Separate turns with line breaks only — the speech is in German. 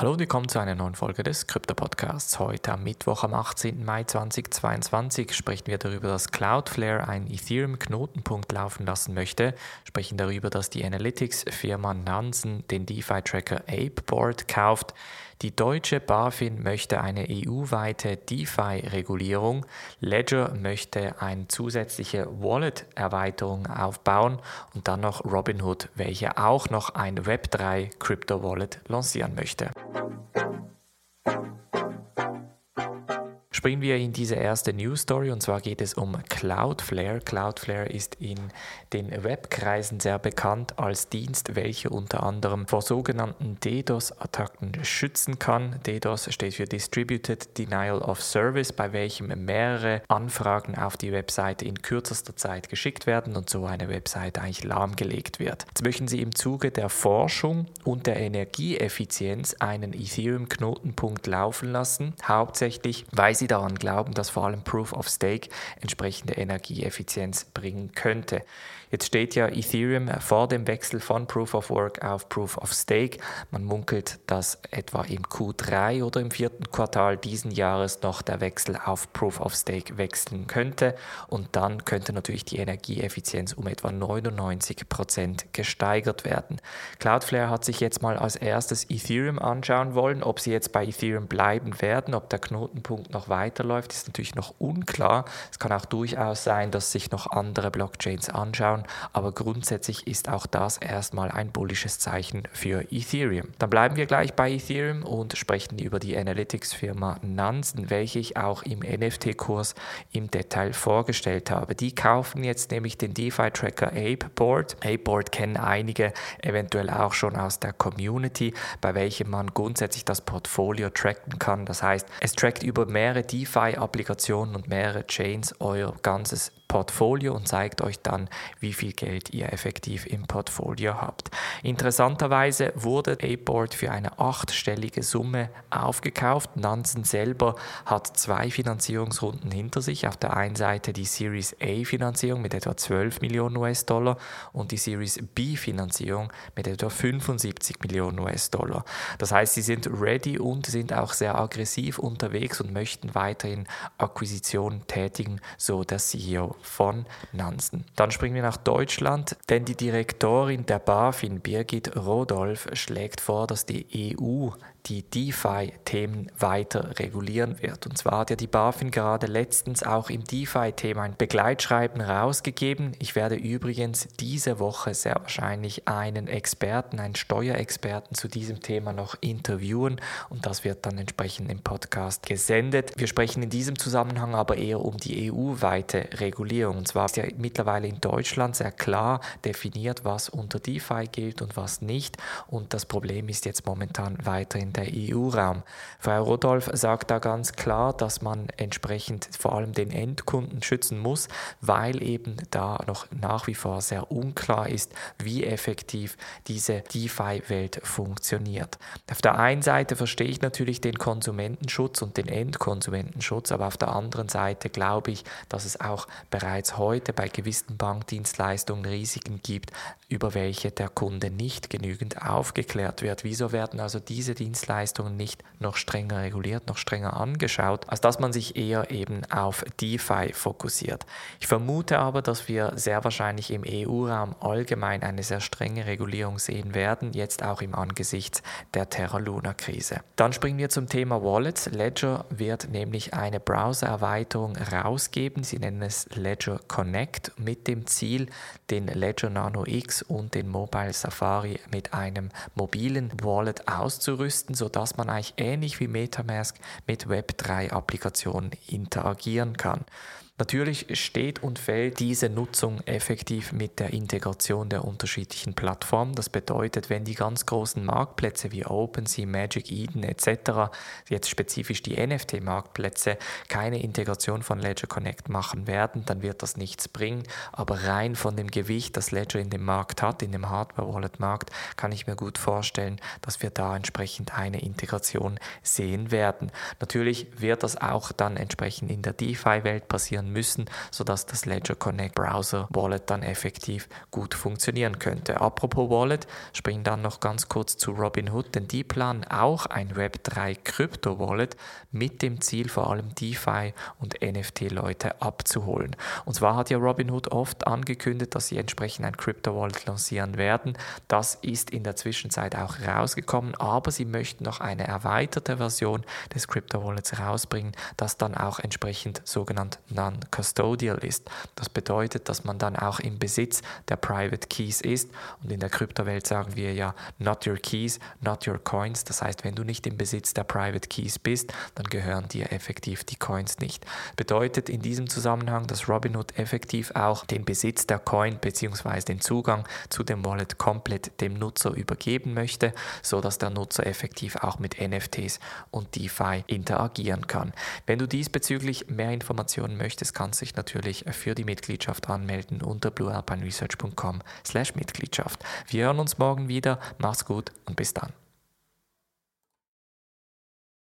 Hallo und willkommen zu einer neuen Folge des Krypto-Podcasts. Heute am Mittwoch, am 18. Mai 2022, sprechen wir darüber, dass Cloudflare einen Ethereum-Knotenpunkt laufen lassen möchte, sprechen darüber, dass die Analytics-Firma Nansen den DeFi-Tracker Apeboard kauft, die deutsche BaFin möchte eine EU-weite DeFi-Regulierung. Ledger möchte eine zusätzliche Wallet-Erweiterung aufbauen und dann noch Robinhood, welche auch noch ein Web3 Crypto-Wallet lancieren möchte. Thank you. Springen wir in diese erste News Story und zwar geht es um Cloudflare. Cloudflare ist in den Webkreisen sehr bekannt als Dienst, welcher unter anderem vor sogenannten DDoS-Attacken schützen kann. DDoS steht für Distributed Denial of Service, bei welchem mehrere Anfragen auf die Webseite in kürzester Zeit geschickt werden und so eine Webseite eigentlich lahmgelegt wird. Jetzt möchten Sie im Zuge der Forschung und der Energieeffizienz einen Ethereum-Knotenpunkt laufen lassen, hauptsächlich weil Sie daran glauben, dass vor allem Proof of Stake entsprechende Energieeffizienz bringen könnte. Jetzt steht ja Ethereum vor dem Wechsel von Proof of Work auf Proof of Stake. Man munkelt, dass etwa im Q3 oder im vierten Quartal diesen Jahres noch der Wechsel auf Proof of Stake wechseln könnte und dann könnte natürlich die Energieeffizienz um etwa 99 Prozent gesteigert werden. Cloudflare hat sich jetzt mal als erstes Ethereum anschauen wollen. Ob sie jetzt bei Ethereum bleiben werden, ob der Knotenpunkt noch weiterläuft, ist natürlich noch unklar. Es kann auch durchaus sein, dass sich noch andere Blockchains anschauen aber grundsätzlich ist auch das erstmal ein bullisches Zeichen für Ethereum. Dann bleiben wir gleich bei Ethereum und sprechen über die Analytics-Firma Nansen, welche ich auch im NFT-Kurs im Detail vorgestellt habe. Die kaufen jetzt nämlich den DeFi-Tracker Apeboard. Apeboard kennen einige eventuell auch schon aus der Community, bei welchem man grundsätzlich das Portfolio tracken kann. Das heißt, es trackt über mehrere DeFi-Applikationen und mehrere Chains euer ganzes Portfolio und zeigt euch dann, wie viel Geld ihr effektiv im Portfolio habt. Interessanterweise wurde A-Board für eine achtstellige Summe aufgekauft. Nansen selber hat zwei Finanzierungsrunden hinter sich. Auf der einen Seite die Series A Finanzierung mit etwa 12 Millionen US-Dollar und die Series B Finanzierung mit etwa 75 Millionen US-Dollar. Das heißt, sie sind ready und sind auch sehr aggressiv unterwegs und möchten weiterhin Akquisitionen tätigen, so der CEO von Nansen. Dann springen wir nach Deutschland, denn die Direktorin der BaFin, Birgit Rodolf, schlägt vor, dass die EU die DeFi-Themen weiter regulieren wird. Und zwar hat ja die BaFin gerade letztens auch im DeFi-Thema ein Begleitschreiben rausgegeben. Ich werde übrigens diese Woche sehr wahrscheinlich einen Experten, einen Steuerexperten zu diesem Thema noch interviewen und das wird dann entsprechend im Podcast gesendet. Wir sprechen in diesem Zusammenhang aber eher um die EU-weite Regulierung. Und zwar ist ja mittlerweile in Deutschland sehr klar definiert, was unter DeFi gilt und was nicht. Und das Problem ist jetzt momentan weiterhin der EU-Raum. Frau Rodolph sagt da ganz klar, dass man entsprechend vor allem den Endkunden schützen muss, weil eben da noch nach wie vor sehr unklar ist, wie effektiv diese DeFi-Welt funktioniert. Auf der einen Seite verstehe ich natürlich den Konsumentenschutz und den Endkonsumentenschutz, aber auf der anderen Seite glaube ich, dass es auch bereits heute bei gewissen Bankdienstleistungen Risiken gibt, über welche der Kunde nicht genügend aufgeklärt wird. Wieso werden also diese Dienstleistungen Dienstleistungen nicht noch strenger reguliert, noch strenger angeschaut, als dass man sich eher eben auf DeFi fokussiert. Ich vermute aber, dass wir sehr wahrscheinlich im EU-Raum allgemein eine sehr strenge Regulierung sehen werden, jetzt auch im Angesicht der Terra Luna-Krise. Dann springen wir zum Thema Wallets. Ledger wird nämlich eine Browser-Erweiterung rausgeben. Sie nennen es Ledger Connect mit dem Ziel, den Ledger Nano X und den Mobile Safari mit einem mobilen Wallet auszurüsten testen, sodass man eigentlich ähnlich wie Metamask mit Web3-Applikationen interagieren kann. Natürlich steht und fällt diese Nutzung effektiv mit der Integration der unterschiedlichen Plattformen. Das bedeutet, wenn die ganz großen Marktplätze wie OpenSea, Magic Eden etc., jetzt spezifisch die NFT-Marktplätze, keine Integration von Ledger Connect machen werden, dann wird das nichts bringen. Aber rein von dem Gewicht, das Ledger in dem Markt hat, in dem Hardware-Wallet-Markt, kann ich mir gut vorstellen, dass wir da entsprechend eine Integration sehen werden. Natürlich wird das auch dann entsprechend in der DeFi-Welt passieren müssen, sodass das Ledger Connect Browser Wallet dann effektiv gut funktionieren könnte. Apropos Wallet, springen dann noch ganz kurz zu Robinhood, denn die planen auch ein Web3 Krypto Wallet mit dem Ziel vor allem DeFi und NFT-Leute abzuholen. Und zwar hat ja Robinhood oft angekündigt, dass sie entsprechend ein Crypto Wallet lancieren werden. Das ist in der Zwischenzeit auch rausgekommen, aber sie möchten noch eine erweiterte Version des Crypto Wallets rausbringen, das dann auch entsprechend sogenannt non-custodial ist. Das bedeutet, dass man dann auch im Besitz der Private Keys ist und in der Kryptowelt sagen wir ja not your keys, not your coins. Das heißt, wenn du nicht im Besitz der Private Keys bist, dann gehören dir effektiv die Coins nicht. Bedeutet in diesem Zusammenhang, dass Robinhood effektiv auch den Besitz der Coin bzw. den Zugang zu dem Wallet komplett dem Nutzer übergeben möchte, so dass der Nutzer effektiv auch mit NFTs und DeFi interagieren kann. Wenn du diesbezüglich mehr Informationen möchtest, kannst du dich natürlich für die Mitgliedschaft anmelden unter bluealpineresearch.com/mitgliedschaft. Wir hören uns morgen wieder. Mach's gut und bis dann.